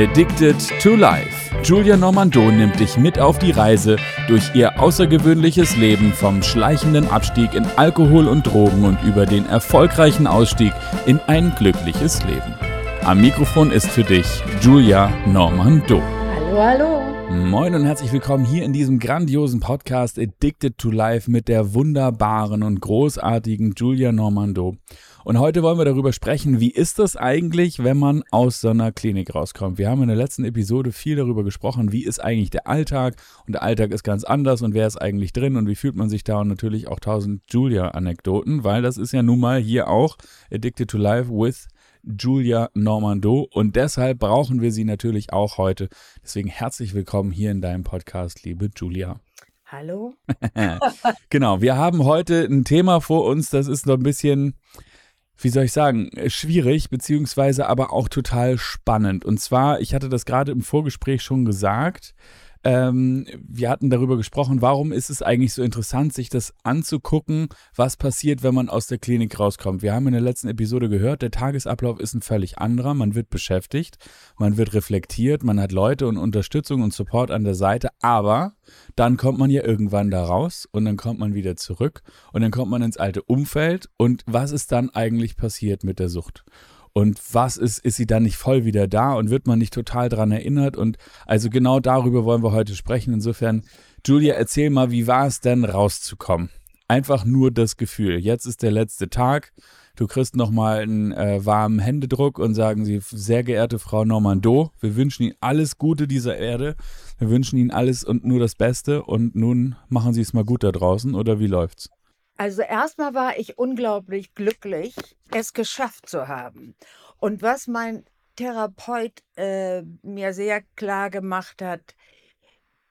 Addicted to Life. Julia Normando nimmt dich mit auf die Reise durch ihr außergewöhnliches Leben vom schleichenden Abstieg in Alkohol und Drogen und über den erfolgreichen Ausstieg in ein glückliches Leben. Am Mikrofon ist für dich Julia Normando. Hallo, hallo. Moin und herzlich willkommen hier in diesem grandiosen Podcast Addicted to Life mit der wunderbaren und großartigen Julia Normando. Und heute wollen wir darüber sprechen, wie ist das eigentlich, wenn man aus so einer Klinik rauskommt. Wir haben in der letzten Episode viel darüber gesprochen, wie ist eigentlich der Alltag und der Alltag ist ganz anders und wer ist eigentlich drin und wie fühlt man sich da und natürlich auch tausend Julia-Anekdoten, weil das ist ja nun mal hier auch Addicted to Life with Julia Normando und deshalb brauchen wir sie natürlich auch heute. Deswegen herzlich willkommen hier in deinem Podcast, liebe Julia. Hallo. genau, wir haben heute ein Thema vor uns, das ist noch ein bisschen, wie soll ich sagen, schwierig, beziehungsweise aber auch total spannend. Und zwar, ich hatte das gerade im Vorgespräch schon gesagt, ähm, wir hatten darüber gesprochen, warum ist es eigentlich so interessant, sich das anzugucken, was passiert, wenn man aus der Klinik rauskommt. Wir haben in der letzten Episode gehört, der Tagesablauf ist ein völlig anderer. Man wird beschäftigt, man wird reflektiert, man hat Leute und Unterstützung und Support an der Seite, aber dann kommt man ja irgendwann da raus und dann kommt man wieder zurück und dann kommt man ins alte Umfeld und was ist dann eigentlich passiert mit der Sucht? Und was ist, ist sie dann nicht voll wieder da und wird man nicht total dran erinnert? Und also genau darüber wollen wir heute sprechen. Insofern, Julia, erzähl mal, wie war es denn rauszukommen? Einfach nur das Gefühl. Jetzt ist der letzte Tag. Du kriegst nochmal einen äh, warmen Händedruck und sagen sie, sehr geehrte Frau Normando, wir wünschen Ihnen alles Gute dieser Erde. Wir wünschen Ihnen alles und nur das Beste. Und nun machen Sie es mal gut da draußen oder wie läuft's? Also erstmal war ich unglaublich glücklich, es geschafft zu haben. Und was mein Therapeut äh, mir sehr klar gemacht hat,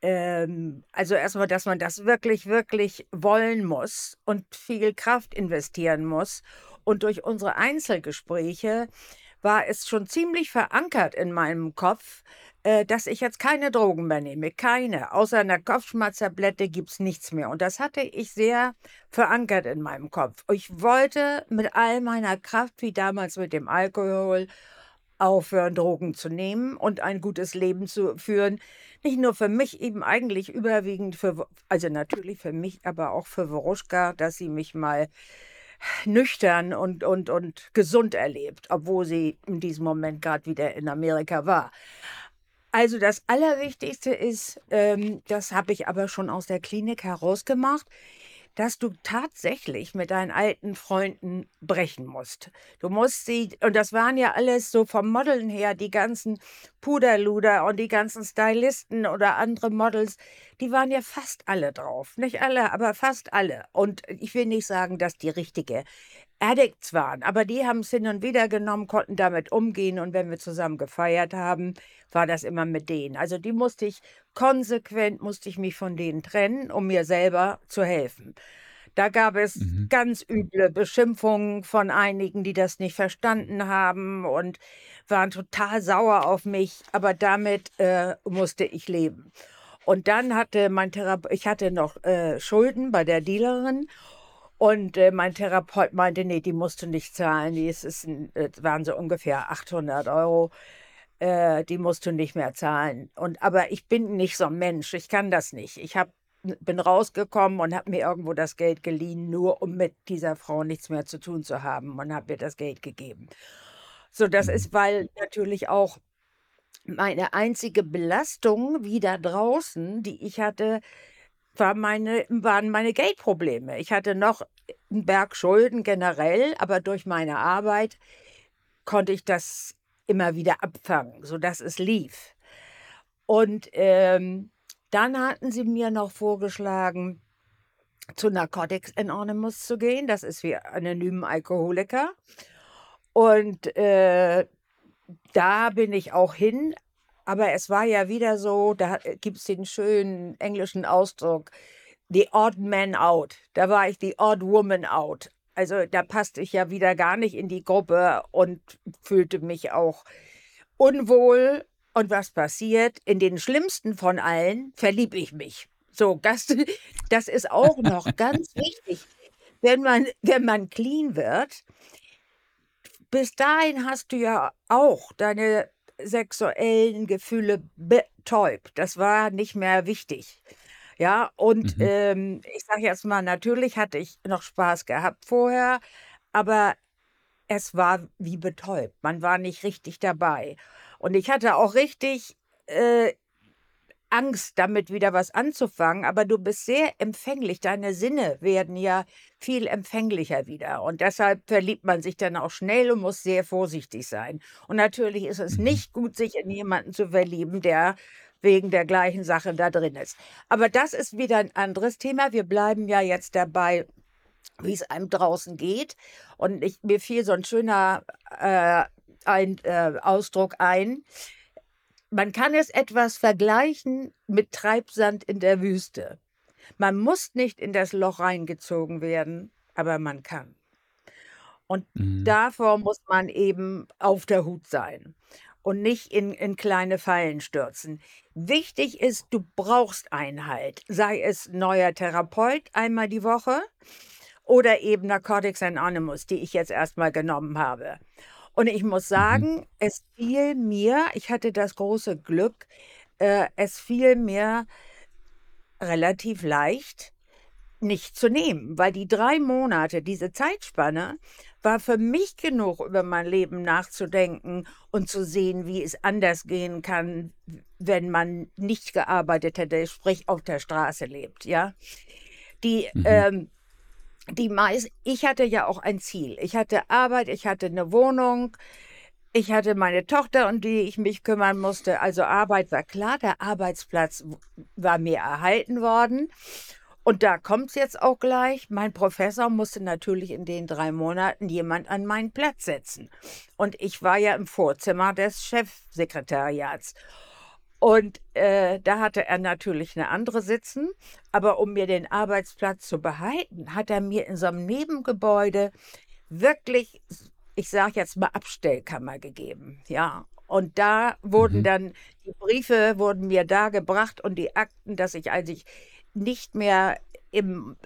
ähm, also erstmal, dass man das wirklich, wirklich wollen muss und viel Kraft investieren muss. Und durch unsere Einzelgespräche war es schon ziemlich verankert in meinem Kopf, äh, dass ich jetzt keine Drogen mehr nehme. Keine. Außer einer Kopfschmerztablette gibt es nichts mehr. Und das hatte ich sehr verankert in meinem Kopf. Ich wollte mit all meiner Kraft, wie damals mit dem Alkohol, aufhören, Drogen zu nehmen und ein gutes Leben zu führen. Nicht nur für mich, eben eigentlich überwiegend für, also natürlich für mich, aber auch für Woruschka, dass sie mich mal nüchtern und, und, und gesund erlebt, obwohl sie in diesem Moment gerade wieder in Amerika war. Also das Allerwichtigste ist, ähm, das habe ich aber schon aus der Klinik herausgemacht, dass du tatsächlich mit deinen alten Freunden brechen musst. Du musst sie, und das waren ja alles so vom Modeln her, die ganzen Puderluder und die ganzen Stylisten oder andere Models, die waren ja fast alle drauf. Nicht alle, aber fast alle. Und ich will nicht sagen, dass die richtige Addicts waren, aber die haben es hin und wieder genommen, konnten damit umgehen und wenn wir zusammen gefeiert haben, war das immer mit denen. Also die musste ich konsequent, musste ich mich von denen trennen, um mir selber zu helfen. Da gab es mhm. ganz üble Beschimpfungen von einigen, die das nicht verstanden haben und waren total sauer auf mich, aber damit äh, musste ich leben. Und dann hatte mein Therapeut, ich hatte noch äh, Schulden bei der Dealerin und äh, mein Therapeut meinte, nee, die musst du nicht zahlen. Die ist, ist, äh, waren so ungefähr 800 Euro. Äh, die musst du nicht mehr zahlen. Und aber ich bin nicht so ein Mensch. Ich kann das nicht. Ich hab, bin rausgekommen und habe mir irgendwo das Geld geliehen, nur um mit dieser Frau nichts mehr zu tun zu haben und habe mir das Geld gegeben. So, das mhm. ist, weil natürlich auch meine einzige Belastung wieder draußen, die ich hatte, war meine, waren meine Geldprobleme. Ich hatte noch einen Berg Schulden generell, aber durch meine Arbeit konnte ich das immer wieder abfangen, sodass es lief. Und ähm, dann hatten sie mir noch vorgeschlagen, zu Narcotics Anonymous zu gehen. Das ist wie anonymen Alkoholiker. Und äh, da bin ich auch hin, aber es war ja wieder so, da gibt es den schönen englischen Ausdruck, the odd man out. Da war ich die odd woman out. Also da passte ich ja wieder gar nicht in die Gruppe und fühlte mich auch unwohl. Und was passiert? In den schlimmsten von allen verlieb ich mich. So, das, das ist auch noch ganz wichtig. Wenn man, wenn man clean wird, bis dahin hast du ja auch deine sexuellen Gefühle betäubt. Das war nicht mehr wichtig. Ja, und Mhm. ähm, ich sage jetzt mal, natürlich hatte ich noch Spaß gehabt vorher, aber es war wie betäubt. Man war nicht richtig dabei. Und ich hatte auch richtig äh, Angst, damit wieder was anzufangen, aber du bist sehr empfänglich. Deine Sinne werden ja viel empfänglicher wieder. Und deshalb verliebt man sich dann auch schnell und muss sehr vorsichtig sein. Und natürlich ist es Mhm. nicht gut, sich in jemanden zu verlieben, der wegen der gleichen Sache da drin ist. Aber das ist wieder ein anderes Thema. Wir bleiben ja jetzt dabei, wie es einem draußen geht. Und ich, mir fiel so ein schöner äh, ein, äh, Ausdruck ein. Man kann es etwas vergleichen mit Treibsand in der Wüste. Man muss nicht in das Loch reingezogen werden, aber man kann. Und Mhm. davor muss man eben auf der Hut sein und nicht in, in kleine Fallen stürzen. Wichtig ist, du brauchst Einhalt, sei es neuer Therapeut einmal die Woche oder eben Narcotics Anonymous, die ich jetzt erstmal genommen habe. Und ich muss Mhm. sagen, es fiel mir, ich hatte das große Glück, äh, es fiel mir relativ leicht, nicht zu nehmen, weil die drei Monate, diese Zeitspanne, war für mich genug, über mein Leben nachzudenken und zu sehen, wie es anders gehen kann, wenn man nicht gearbeitet hätte, sprich auf der Straße lebt, ja. Die, Mhm. ähm, die meist, ich hatte ja auch ein Ziel. Ich hatte Arbeit, ich hatte eine Wohnung, ich hatte meine Tochter, um die ich mich kümmern musste. Also Arbeit war klar, der Arbeitsplatz war mir erhalten worden. Und da kommt es jetzt auch gleich. Mein Professor musste natürlich in den drei Monaten jemand an meinen Platz setzen. Und ich war ja im Vorzimmer des Chefsekretariats. Und äh, da hatte er natürlich eine andere sitzen. Aber um mir den Arbeitsplatz zu behalten, hat er mir in so einem Nebengebäude wirklich, ich sage jetzt mal, Abstellkammer gegeben. Ja. Und da wurden Mhm. dann, die Briefe wurden mir da gebracht und die Akten, dass ich eigentlich nicht mehr im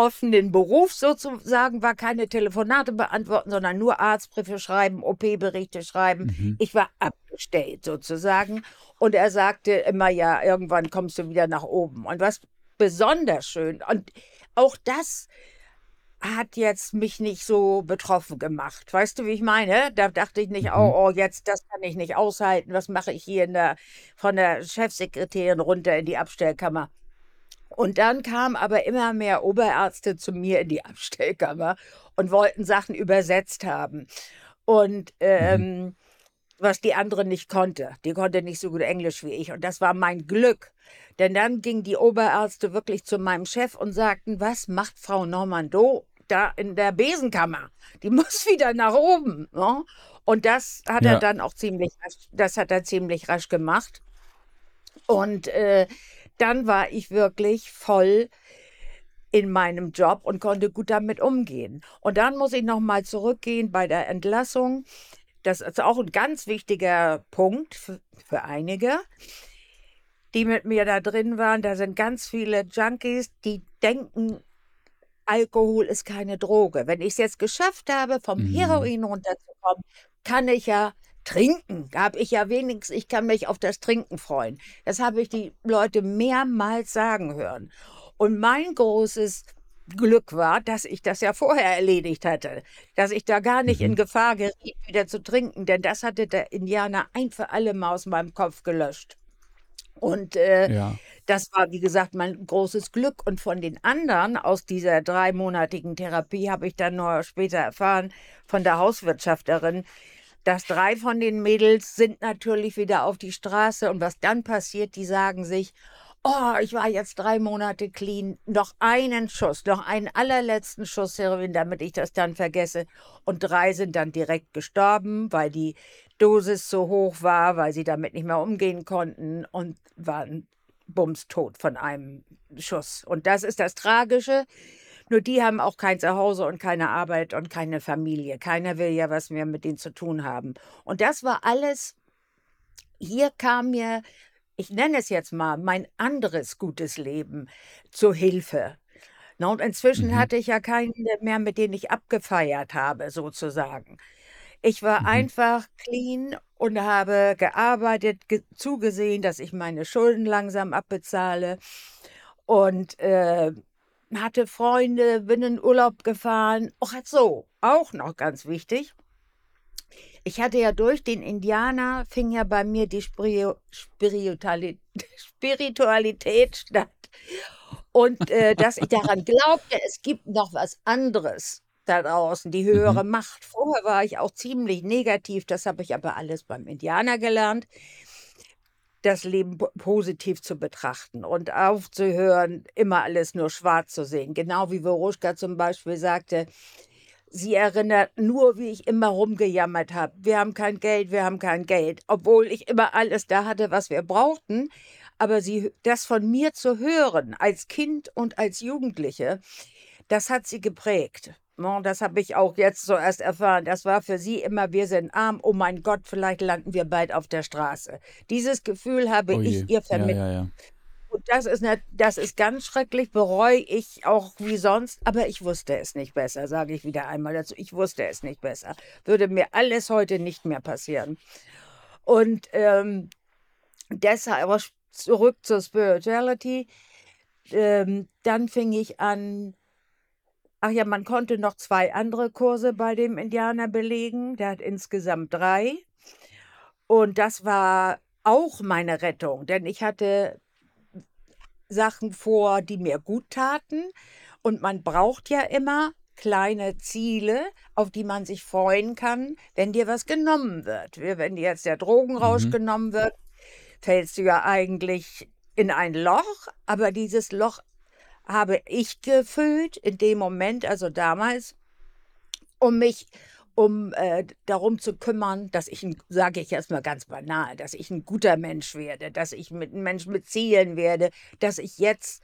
offenen Beruf sozusagen war, keine Telefonate beantworten, sondern nur Arztbriefe schreiben, OP-Berichte schreiben. Mhm. Ich war abgestellt sozusagen. Und er sagte immer, ja, irgendwann kommst du wieder nach oben. Und was besonders schön, und auch das hat jetzt mich nicht so betroffen gemacht. Weißt du, wie ich meine? Da dachte ich nicht, Mhm. oh, oh, jetzt, das kann ich nicht aushalten. Was mache ich hier in der, von der Chefsekretärin runter in die Abstellkammer? Und dann kamen aber immer mehr Oberärzte zu mir in die Abstellkammer und wollten Sachen übersetzt haben. Und Mhm. ähm, was die andere nicht konnte. Die konnte nicht so gut Englisch wie ich. Und das war mein Glück. Denn dann gingen die Oberärzte wirklich zu meinem Chef und sagten, was macht Frau Normando da in der Besenkammer? Die muss wieder nach oben. Ne? Und das hat er Ja. dann auch ziemlich rasch, das hat er ziemlich rasch gemacht. Und äh, dann war ich wirklich voll in meinem Job und konnte gut damit umgehen. Und dann muss ich noch mal zurückgehen bei der Entlassung. Das ist auch ein ganz wichtiger Punkt für, für einige, die mit mir da drin waren. Da sind ganz viele Junkies, die denken, Alkohol ist keine Droge. Wenn ich es jetzt geschafft habe, vom Mhm. Heroin runterzukommen, kann ich ja trinken. Da habe ich ja wenigstens, ich kann mich auf das Trinken freuen. Das habe ich die Leute mehrmals sagen hören. Und mein großes Glück war, dass ich das ja vorher erledigt hatte, dass ich da gar nicht in Mhm. Gefahr geriet, wieder zu trinken, denn das hatte der Indianer ein für alle Mal aus meinem Kopf gelöscht. Und äh, Ja. das war, wie gesagt, mein großes Glück. Und von den anderen aus dieser dreimonatigen Therapie habe ich dann nur später erfahren von der Hauswirtschafterin, dass drei von den Mädels sind natürlich wieder auf die Straße. Und was dann passiert, die sagen sich, oh, ich war jetzt drei Monate clean, noch einen Schuss, noch einen allerletzten Schuss Heroin, damit ich das dann vergesse. Und drei sind dann direkt gestorben, weil die Dosis so hoch war, weil sie damit nicht mehr umgehen konnten und waren bumstot von einem Schuss. Und das ist das Tragische. Nur die haben auch kein Zuhause und keine Arbeit und keine Familie. Keiner will ja was mehr mit denen zu tun haben. Und das war alles, hier kam mir, ich nenne es jetzt mal, mein anderes gutes Leben zur Hilfe. Na, und inzwischen Mhm. hatte ich ja keinen mehr, mit denen ich abgefeiert habe, sozusagen. Ich war mhm. einfach clean und habe gearbeitet, ge zugesehen, dass ich meine Schulden langsam abbezahle und äh, hatte Freunde, bin in Urlaub gefahren. Ach so, auch noch ganz wichtig. Ich hatte ja durch den Indianer, fing ja bei mir die Spiritualität, Spiritualität statt. Und äh, dass ich daran glaubte, es gibt noch was anderes da draußen, die höhere mhm. Macht. Vorher war ich auch ziemlich negativ, das habe ich aber alles beim Indianer gelernt, das Leben positiv zu betrachten und aufzuhören, immer alles nur schwarz zu sehen. Genau wie Veruschka zum Beispiel sagte, sie erinnert nur, wie ich immer rumgejammert habe. Wir haben kein Geld, wir haben kein Geld, obwohl ich immer alles da hatte, was wir brauchten. Aber sie, das von mir zu hören, als Kind und als Jugendliche, das hat sie geprägt. Das habe ich auch jetzt so erst erfahren. Das war für sie immer, wir sind arm, oh mein Gott, vielleicht landen wir bald auf der Straße. Dieses Gefühl habe oh ich ihr vermittelt. Ja, ja, ja. Und das ist, nicht, das ist ganz schrecklich, bereue ich auch wie sonst, aber ich wusste es nicht besser, sage ich wieder einmal dazu. Ich wusste es nicht besser. Würde mir alles heute nicht mehr passieren. Und ähm, deshalb zurück zur Spirituality. Ähm, dann fing ich an, Ach ja, man konnte noch zwei andere Kurse bei dem Indianer belegen. Der hat insgesamt drei. Und das war auch meine Rettung, denn ich hatte Sachen vor, die mir gut taten. Und man braucht ja immer kleine Ziele, auf die man sich freuen kann, wenn dir was genommen wird. Wenn dir jetzt der Drogenrausch mhm. genommen wird, fällst du ja eigentlich in ein Loch, aber dieses Loch habe ich gefüllt in dem Moment, also damals, um mich um äh, darum zu kümmern, dass ich, sage ich erstmal ganz banal, dass ich ein guter Mensch werde, dass ich mit einem Menschen mit Zielen werde, dass ich jetzt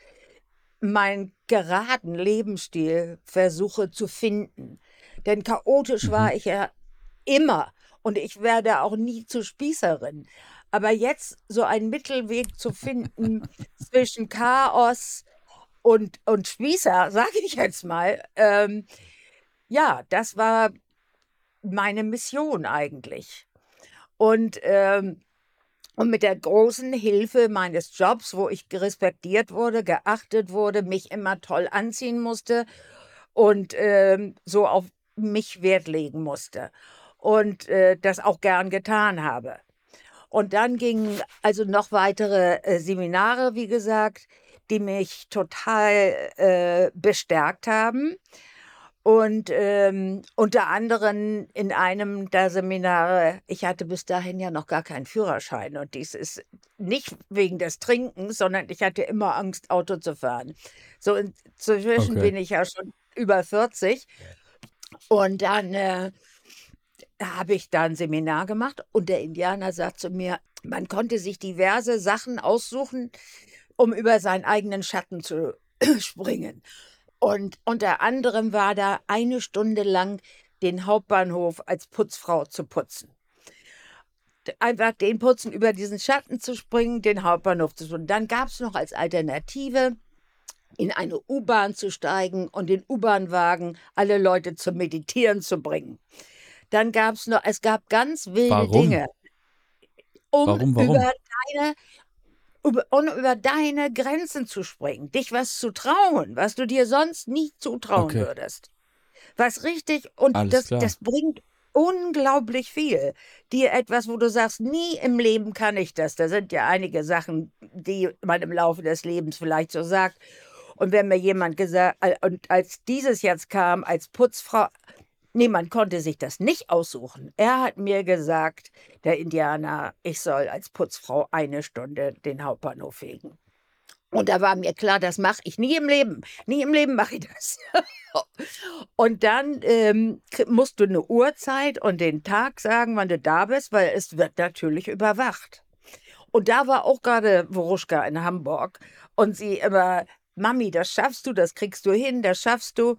meinen geraden Lebensstil versuche zu finden. Denn chaotisch mhm. war ich ja immer und ich werde auch nie zur Spießerin. Aber jetzt so einen Mittelweg zu finden zwischen Chaos, und, und Spießer, sage ich jetzt mal, ähm, ja, das war meine Mission eigentlich. Und, ähm, und mit der großen Hilfe meines Jobs, wo ich respektiert wurde, geachtet wurde, mich immer toll anziehen musste und ähm, so auf mich Wert legen musste und äh, das auch gern getan habe. Und dann gingen also noch weitere äh, Seminare, wie gesagt, die mich total äh, bestärkt haben. Und ähm, unter anderem in einem der Seminare, ich hatte bis dahin ja noch gar keinen Führerschein. Und dies ist nicht wegen des Trinkens, sondern ich hatte immer Angst, Auto zu fahren. So inzwischen okay. bin ich ja schon über 40. Und dann äh, habe ich da ein Seminar gemacht und der Indianer sagt zu mir, man konnte sich diverse Sachen aussuchen, um über seinen eigenen Schatten zu springen. Und unter anderem war da eine Stunde lang den Hauptbahnhof als Putzfrau zu putzen. Einfach den Putzen, über diesen Schatten zu springen, den Hauptbahnhof zu putzen. Dann gab es noch als Alternative, in eine U-Bahn zu steigen und den U-Bahn-Wagen alle Leute zum Meditieren zu bringen. Dann gab es noch, es gab ganz wilde warum? Dinge. Um warum, warum? über deine um über deine Grenzen zu springen, dich was zu trauen, was du dir sonst nie zutrauen okay. würdest. Was richtig, und das, das bringt unglaublich viel. Dir etwas, wo du sagst, nie im Leben kann ich das. Da sind ja einige Sachen, die man im Laufe des Lebens vielleicht so sagt. Und wenn mir jemand gesagt, äh, und als dieses jetzt kam, als Putzfrau, Niemand konnte sich das nicht aussuchen. Er hat mir gesagt, der Indianer, ich soll als Putzfrau eine Stunde den Hauptbahnhof fegen. Und da war mir klar, das mache ich nie im Leben. Nie im Leben mache ich das. und dann ähm, musst du eine Uhrzeit und den Tag sagen, wann du da bist, weil es wird natürlich überwacht. Und da war auch gerade Woruschka in Hamburg und sie immer, Mami, das schaffst du, das kriegst du hin, das schaffst du.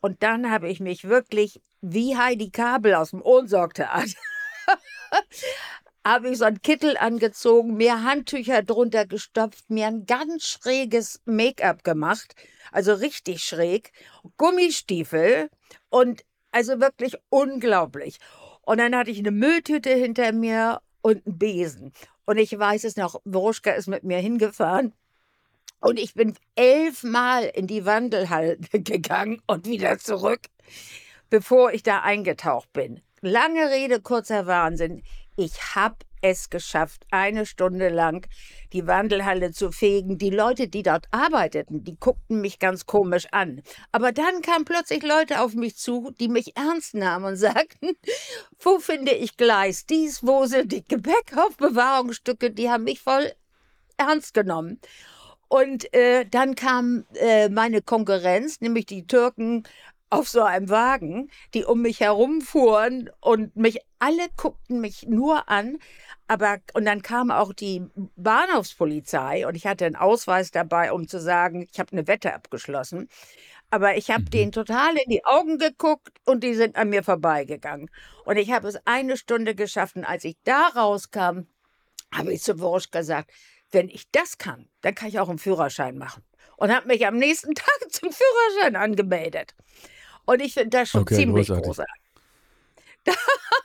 Und dann habe ich mich wirklich wie Heidi Kabel aus dem Ohnsorgtheater. habe ich so einen Kittel angezogen, mir Handtücher drunter gestopft, mir ein ganz schräges Make-up gemacht, also richtig schräg, Gummistiefel und also wirklich unglaublich. Und dann hatte ich eine Mülltüte hinter mir und einen Besen. Und ich weiß es noch, Woruschka ist mit mir hingefahren. Und ich bin elfmal in die Wandelhalle gegangen und wieder zurück, bevor ich da eingetaucht bin. Lange Rede, kurzer Wahnsinn. Ich habe es geschafft, eine Stunde lang die Wandelhalle zu fegen. Die Leute, die dort arbeiteten, die guckten mich ganz komisch an. Aber dann kamen plötzlich Leute auf mich zu, die mich ernst nahmen und sagten, wo finde ich Gleis dies, wo sind die Gepäckaufbewahrungsstücke, die haben mich voll ernst genommen. Und äh, dann kam äh, meine Konkurrenz, nämlich die Türken auf so einem Wagen, die um mich herumfuhren und mich alle guckten mich nur an. Aber und dann kam auch die Bahnhofspolizei und ich hatte einen Ausweis dabei, um zu sagen, ich habe eine Wette abgeschlossen. Aber ich habe mhm. denen total in die Augen geguckt und die sind an mir vorbeigegangen. Und ich habe es eine Stunde geschafft. Und als ich da rauskam, habe ich zu Wursch gesagt, wenn ich das kann, dann kann ich auch einen Führerschein machen. Und habe mich am nächsten Tag zum Führerschein angemeldet. Und ich finde das schon okay, ziemlich großartig. großartig.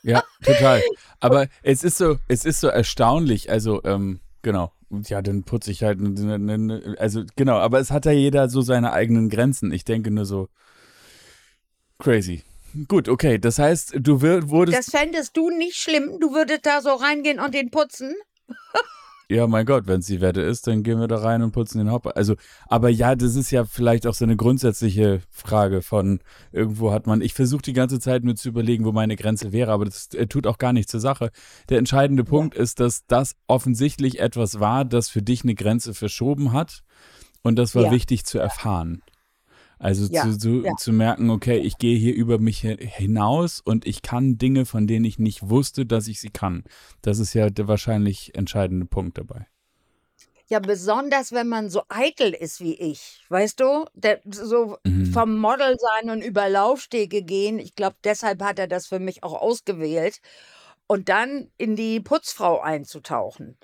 ja, total. Aber es ist so, es ist so erstaunlich. Also, ähm, genau. Ja, dann putze ich halt, also genau, aber es hat ja jeder so seine eigenen Grenzen. Ich denke nur so crazy. Gut, okay, das heißt, du wurdest. Das fändest du nicht schlimm? Du würdest da so reingehen und den putzen? Ja, mein Gott, wenn es die Wette ist, dann gehen wir da rein und putzen den Hopper. Also, aber ja, das ist ja vielleicht auch so eine grundsätzliche Frage von irgendwo hat man. Ich versuche die ganze Zeit mir zu überlegen, wo meine Grenze wäre, aber das äh, tut auch gar nichts zur Sache. Der entscheidende Punkt ja. ist, dass das offensichtlich etwas war, das für dich eine Grenze verschoben hat. Und das war ja. wichtig zu erfahren. Also ja, zu, zu, ja. zu, merken, okay, ich gehe hier über mich hinaus und ich kann Dinge, von denen ich nicht wusste, dass ich sie kann. Das ist ja der wahrscheinlich entscheidende Punkt dabei. Ja, besonders wenn man so eitel ist wie ich, weißt du? Der, so mhm. vom Model sein und über Laufstege gehen. Ich glaube, deshalb hat er das für mich auch ausgewählt. Und dann in die Putzfrau einzutauchen.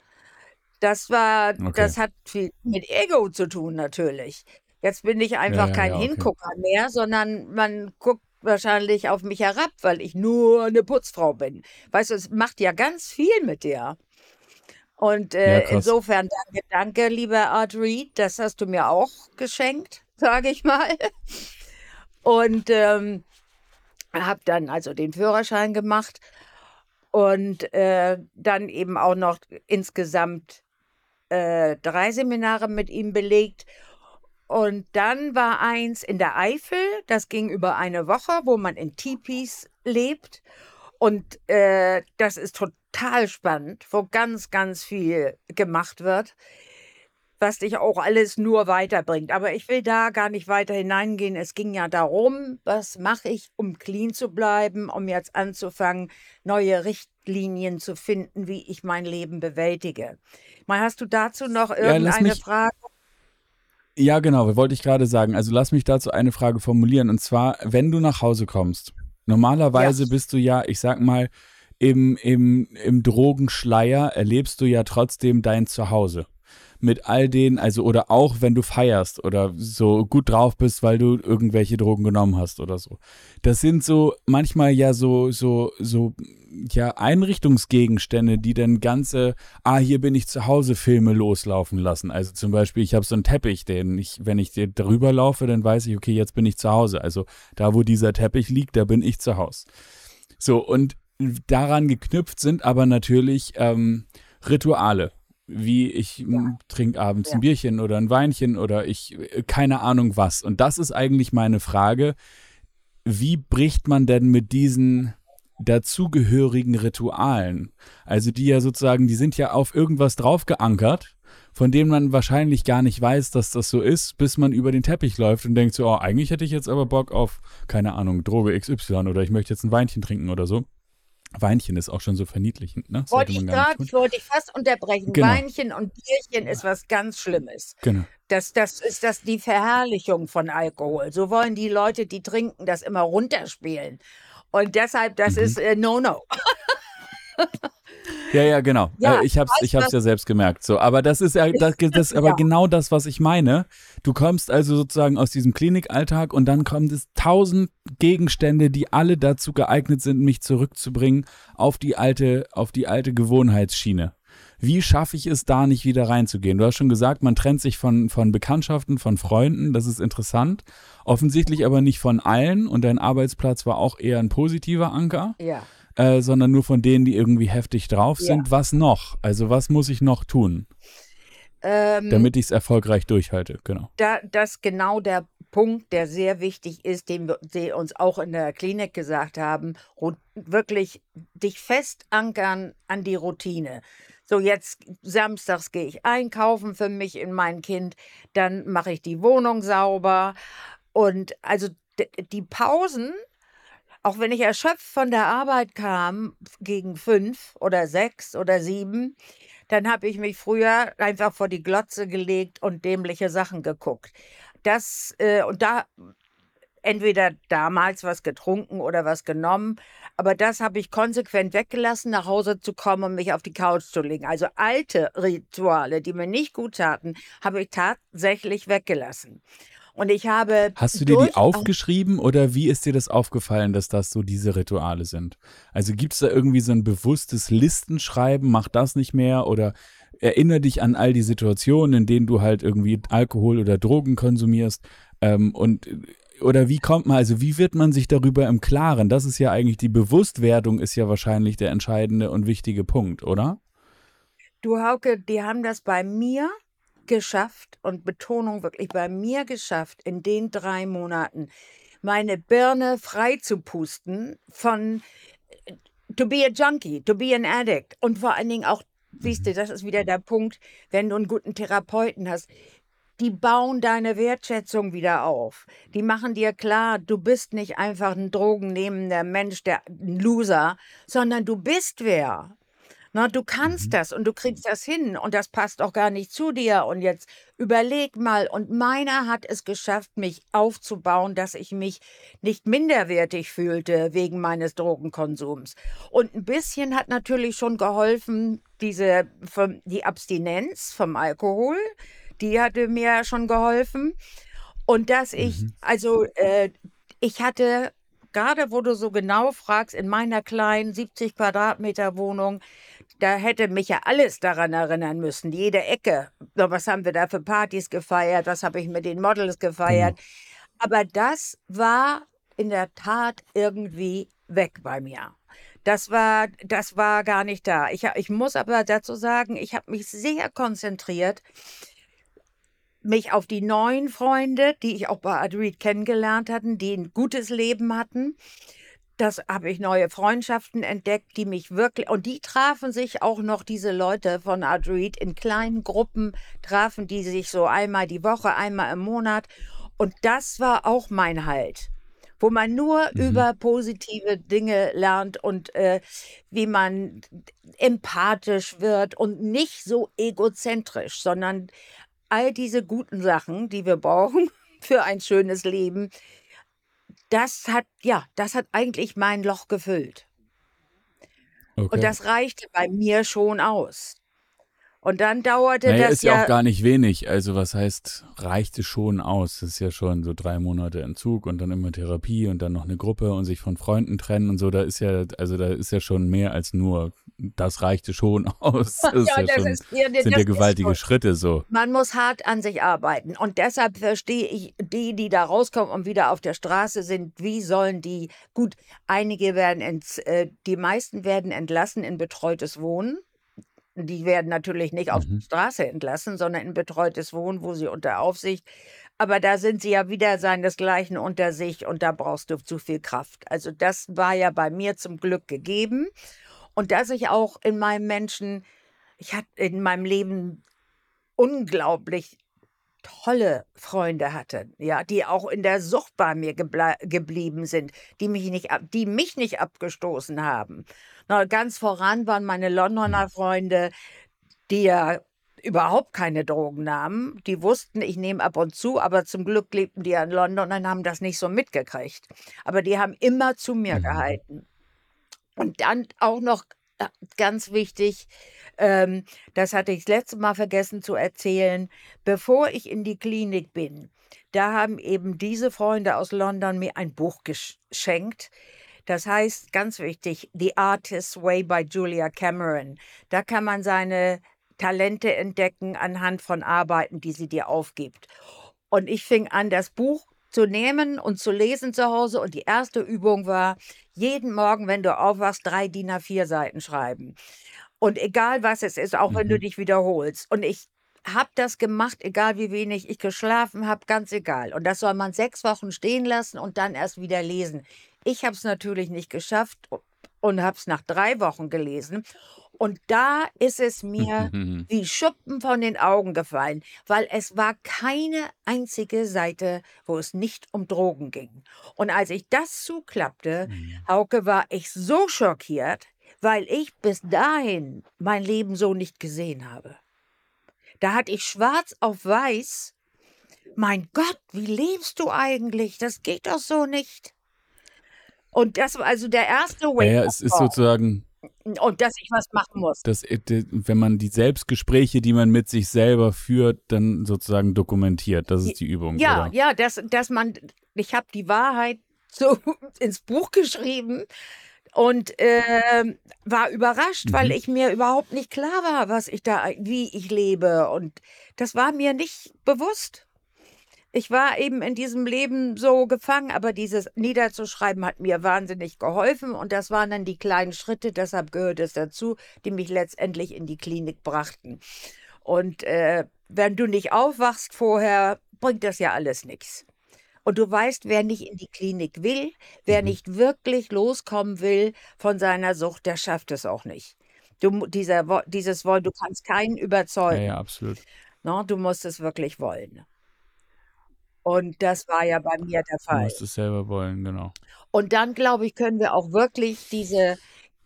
Das war, okay. das hat viel mit Ego zu tun, natürlich. Jetzt bin ich einfach ja, kein ja, okay. Hingucker mehr, sondern man guckt wahrscheinlich auf mich herab, weil ich nur eine Putzfrau bin. Weißt du, es macht ja ganz viel mit dir. Und äh, ja, insofern danke, danke, lieber Art Reed, das hast du mir auch geschenkt, sage ich mal. Und ähm, habe dann also den Führerschein gemacht und äh, dann eben auch noch insgesamt äh, drei Seminare mit ihm belegt. Und dann war eins in der Eifel, das ging über eine Woche, wo man in Tipis lebt. Und äh, das ist total spannend, wo ganz, ganz viel gemacht wird, was dich auch alles nur weiterbringt. Aber ich will da gar nicht weiter hineingehen. Es ging ja darum, was mache ich, um clean zu bleiben, um jetzt anzufangen, neue Richtlinien zu finden, wie ich mein Leben bewältige. Mal hast du dazu noch irgendeine ja, Frage? Ja, genau, wollte ich gerade sagen. Also lass mich dazu eine Frage formulieren. Und zwar, wenn du nach Hause kommst, normalerweise ja. bist du ja, ich sag mal, im, im, im Drogenschleier erlebst du ja trotzdem dein Zuhause mit all den, also oder auch wenn du feierst oder so gut drauf bist, weil du irgendwelche Drogen genommen hast oder so. Das sind so manchmal ja so, so, so, ja, Einrichtungsgegenstände, die dann ganze, ah, hier bin ich zu Hause Filme loslaufen lassen. Also zum Beispiel, ich habe so einen Teppich, den ich, wenn ich darüber laufe, dann weiß ich, okay, jetzt bin ich zu Hause. Also da, wo dieser Teppich liegt, da bin ich zu Hause. So, und daran geknüpft sind aber natürlich ähm, Rituale wie ich ja. trinke abends ja. ein Bierchen oder ein Weinchen oder ich äh, keine Ahnung was. Und das ist eigentlich meine Frage. Wie bricht man denn mit diesen dazugehörigen Ritualen? Also die ja sozusagen, die sind ja auf irgendwas drauf geankert, von dem man wahrscheinlich gar nicht weiß, dass das so ist, bis man über den Teppich läuft und denkt so, oh, eigentlich hätte ich jetzt aber Bock auf, keine Ahnung, Droge XY oder ich möchte jetzt ein Weinchen trinken oder so. Weinchen ist auch schon so verniedlichend, ne? Wollte ich gerade, wollte ich fast unterbrechen. Genau. Weinchen und Bierchen ist was ganz Schlimmes. Genau. Das, das ist das die Verherrlichung von Alkohol. So wollen die Leute, die trinken, das immer runterspielen. Und deshalb, das mhm. ist äh, No-No. Ja, ja, genau. Ja, Äh, ich hab's, ich hab's ja selbst gemerkt. So, aber das ist ja, das, das aber Ja. genau das, was ich meine. Du kommst also sozusagen aus diesem Klinikalltag und dann kommen es tausend Gegenstände, die alle dazu geeignet sind, mich zurückzubringen auf die alte, auf die alte Gewohnheitsschiene. Wie schaffe ich es, da nicht wieder reinzugehen? Du hast schon gesagt, man trennt sich von, von Bekanntschaften, von Freunden, das ist interessant. Offensichtlich aber nicht von allen und dein Arbeitsplatz war auch eher ein positiver Anker Ja. Äh, sondern nur von denen, die irgendwie heftig drauf Ja. sind. Was noch? Also was muss ich noch tun, Ähm, damit ich es erfolgreich durchhalte? Genau. da, das ist genau der Punkt, der sehr wichtig ist, den wir uns auch in der Klinik gesagt haben, wirklich dich fest ankern an die Routine. So jetzt samstags gehe ich einkaufen für mich und mein Kind, dann mache ich die Wohnung sauber und also die Pausen, auch wenn ich erschöpft von der Arbeit kam gegen fünf oder sechs oder sieben, dann habe ich mich früher einfach vor die Glotze gelegt und dämliche Sachen geguckt. Das, äh, und da entweder damals was getrunken oder was genommen, aber das habe ich konsequent weggelassen, nach Hause zu kommen und mich auf die Couch zu legen. Also alte Rituale, die mir nicht gut taten, habe ich tatsächlich weggelassen. Und ich habe. Hast du dir die aufgeschrieben oder wie ist dir das aufgefallen, dass das so diese Rituale sind? Also gibt es da irgendwie so ein bewusstes Listenschreiben, mach das nicht mehr oder erinnere dich an all die Situationen, in denen du halt irgendwie Alkohol oder Drogen konsumierst ähm, und oder wie kommt man, also wie wird man sich darüber im Klaren? Das ist ja eigentlich die Bewusstwerdung ist ja wahrscheinlich der entscheidende und wichtige Punkt, oder? Du Hauke, die haben das bei mir geschafft und Betonung wirklich bei mir geschafft, in den drei Monaten meine Birne frei zu pusten von äh, to be a junkie, to be an addict und vor allen Dingen auch, siehst du, das ist wieder der Punkt, wenn du einen guten Therapeuten hast, die bauen deine Wertschätzung wieder auf. Die machen dir klar, du bist nicht einfach ein drogennehmender Mensch, der ein Loser, sondern du bist wer. Na, du kannst Mhm. das und du kriegst das hin und das passt auch gar nicht zu dir. Und jetzt überleg mal. Und meiner hat es geschafft, mich aufzubauen, dass ich mich nicht minderwertig fühlte wegen meines Drogenkonsums. Und ein bisschen hat natürlich schon geholfen, diese, vom, die Abstinenz vom Alkohol. Die hatte mir schon geholfen. Und dass ich, Mhm. also, äh, ich hatte, gerade wo du so genau fragst, in meiner kleinen 70 Quadratmeter Wohnung, da hätte mich ja alles daran erinnern müssen, jede Ecke. So, Was haben wir da für Partys gefeiert? Was habe ich mit den Models gefeiert? Aber das war in der Tat irgendwie weg bei mir. Das war, das war gar nicht da. Ich, ich muss aber dazu sagen, ich habe mich sehr konzentriert, mich auf die neuen Freunde, die ich auch bei Adreed kennengelernt hatten, die ein gutes Leben hatten. Das habe ich neue Freundschaften entdeckt, die mich wirklich, und die trafen sich auch noch, diese Leute von Adreed, in kleinen Gruppen, trafen die sich so einmal die Woche, einmal im Monat. Und das war auch mein Halt, wo man nur Mhm. über positive Dinge lernt und äh, wie man empathisch wird und nicht so egozentrisch, sondern all diese guten Sachen, die wir brauchen für ein schönes Leben, das hat, ja, das hat eigentlich mein Loch gefüllt. Okay. Und das reichte bei mir schon aus. Und dann dauerte naja, das ist ja ja, auch gar nicht wenig. Also was heißt, reichte schon aus? Das ist ja schon so drei Monate Entzug und dann immer Therapie und dann noch eine Gruppe und sich von Freunden trennen und so. Da ist ja, also da ist ja schon mehr als nur, das reichte schon aus. Das ist ja, das schon, ist- ja, sind das ja ist gewaltige. Schritte so. Man muss hart an sich arbeiten. Und deshalb verstehe ich die, die da rauskommen und wieder auf der Straße sind, wie sollen die, gut, einige werden, ents, äh, die meisten werden entlassen in betreutes Wohnen. Die werden natürlich nicht auf Mhm. die Straße entlassen, sondern in betreutes Wohnen, wo sie unter Aufsicht. Aber da sind sie ja wieder seinesgleichen unter sich und da brauchst du zu viel Kraft. Also das war ja bei mir zum Glück gegeben. Und dass ich auch in meinem Menschen, ich hatte in meinem Leben unglaublich tolle Freunde hatte, ja, die auch in der Sucht bei mir geble geblieben sind, die mich nicht, ab die mich nicht abgestoßen haben. Na, ganz voran waren meine Londoner Freunde, die ja überhaupt keine Drogen nahmen. Die wussten, ich nehme ab und zu, aber zum Glück lebten die ja in London und haben das nicht so mitgekriegt. Aber die haben immer zu mir Mhm. gehalten. Und dann auch noch ganz wichtig, ähm, das hatte ich das letzte Mal vergessen zu erzählen, bevor ich in die Klinik bin, da haben eben diese Freunde aus London mir ein Buch geschenkt. Das heißt, ganz wichtig, The Artist's Way by Julia Cameron. Da kann man seine Talente entdecken anhand von Arbeiten, die sie dir aufgibt. Und ich fing an, das Buch zu nehmen und zu lesen zu Hause. Und die erste Übung war, jeden Morgen, wenn du aufwachst, drei DIN A4 Seiten schreiben. Und egal was es ist, auch wenn du Mhm. dich wiederholst. Und ich habe das gemacht, egal wie wenig ich geschlafen habe, ganz egal. Und das soll man sechs Wochen stehen lassen und dann erst wieder lesen. Ich habe es natürlich nicht geschafft und habe es nach drei Wochen gelesen. Und da ist es mir wie Schuppen von den Augen gefallen, weil es war keine einzige Seite, wo es nicht um Drogen ging. Und als ich das zuklappte, Mhm. Hauke, war ich so schockiert, weil ich bis dahin mein Leben so nicht gesehen habe. Da hatte ich schwarz auf weiß, mein Gott, wie lebst du eigentlich? Das geht doch so nicht. Und das war also der erste Ja, ja, Wake-up es ist sozusagen, Und dass ich was machen muss. das, wenn man die Selbstgespräche, die man mit sich selber führt, dann sozusagen dokumentiert. Das ist die Übung, Ja, oder? ja, dass, dass man, ich habe die Wahrheit so ins Buch geschrieben und ähm, war überrascht, weil Mhm. ich mir überhaupt nicht klar war, was ich da, wie ich lebe. Und das war mir nicht bewusst. Ich war eben in diesem Leben so gefangen, aber dieses Niederzuschreiben hat mir wahnsinnig geholfen und das waren dann die kleinen Schritte, deshalb gehört es dazu, die mich letztendlich in die Klinik brachten. Und äh, wenn du nicht aufwachst vorher, bringt das ja alles nichts. Und du weißt, wer nicht in die Klinik will, wer Mhm. nicht wirklich loskommen will von seiner Sucht, der schafft es auch nicht. Du, dieser, dieses Wollen, du kannst keinen Ja, überzeugen. ja, absolut. Ne? Du musst es wirklich wollen. Und das war ja bei mir der Du Fall. musst es selber wollen, genau. Und dann, glaube ich, können wir auch wirklich diese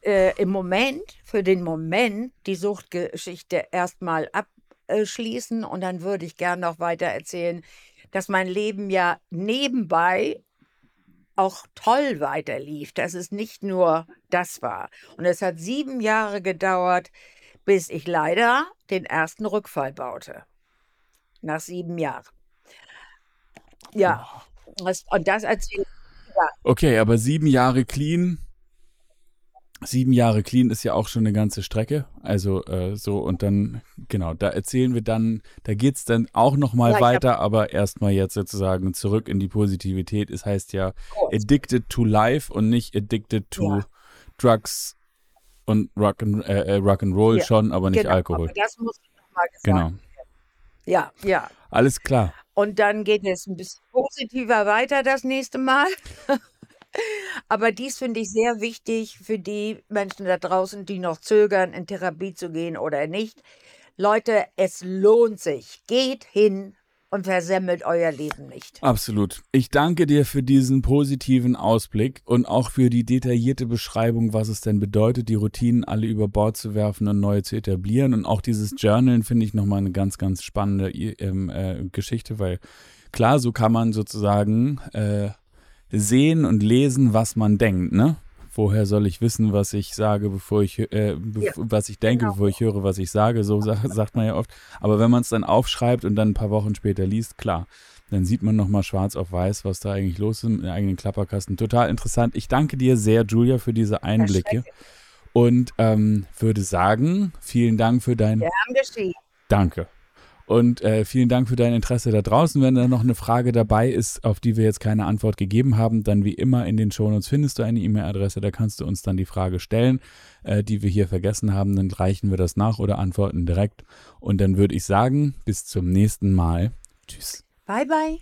äh, im Moment, für den Moment, die Suchtgeschichte erstmal abschließen. Und dann würde ich gern noch weiter erzählen, dass mein Leben ja nebenbei auch toll weiterlief, dass es nicht nur das war. Und es hat sieben Jahre gedauert, bis ich leider den ersten Rückfall baute. Nach sieben Jahren. Ja, das, und das erzählt Okay, aber sieben Jahre clean. Sieben Jahre clean ist ja auch schon eine ganze Strecke. Also äh, so und dann, genau, da erzählen wir dann, da geht's dann auch nochmal Ja, ich hab- weiter, aber erstmal jetzt sozusagen zurück in die Positivität. Es heißt ja kurz. addicted to life und nicht addicted to Ja. Drugs und Rock and, äh, äh, Rock and Roll Ja, schon, aber nicht Genau, Alkohol. Aber das muss nochmal gesagt Genau. werden. Ja, ja. Alles klar. Und dann geht es ein bisschen positiver weiter das nächste Mal. Aber dies finde ich sehr wichtig für die Menschen da draußen, die noch zögern, in Therapie zu gehen oder nicht. Leute, es lohnt sich. Geht hin und versemmelt euer Leben nicht. Absolut. Ich danke dir für diesen positiven Ausblick und auch für die detaillierte Beschreibung, was es denn bedeutet, die Routinen alle über Bord zu werfen und neue zu etablieren. Und auch dieses Journalen finde ich nochmal eine ganz, ganz spannende ähm, äh, Geschichte, weil klar, so kann man sozusagen äh, sehen und lesen, was man denkt, ne? Woher soll ich wissen, was ich sage, bevor ich, äh, bev Ja, was ich denke, genau. bevor ich höre, was ich sage? So sa sagt man ja oft. Aber wenn man es dann aufschreibt und dann ein paar Wochen später liest, klar, dann sieht man nochmal schwarz auf weiß, was da eigentlich los ist im eigenen Klapperkasten. Total interessant. Ich danke dir sehr, Julia, für diese Einblicke und ähm, würde sagen, vielen Dank für dein. Danke. Und äh, vielen Dank für dein Interesse da draußen. Wenn da noch eine Frage dabei ist, auf die wir jetzt keine Antwort gegeben haben, dann wie immer in den Shownotes findest du eine E-Mail-Adresse. Da kannst du uns dann die Frage stellen, äh, die wir hier vergessen haben. Dann reichen wir das nach oder antworten direkt. Und dann würde ich sagen, bis zum nächsten Mal. Tschüss. Bye, bye.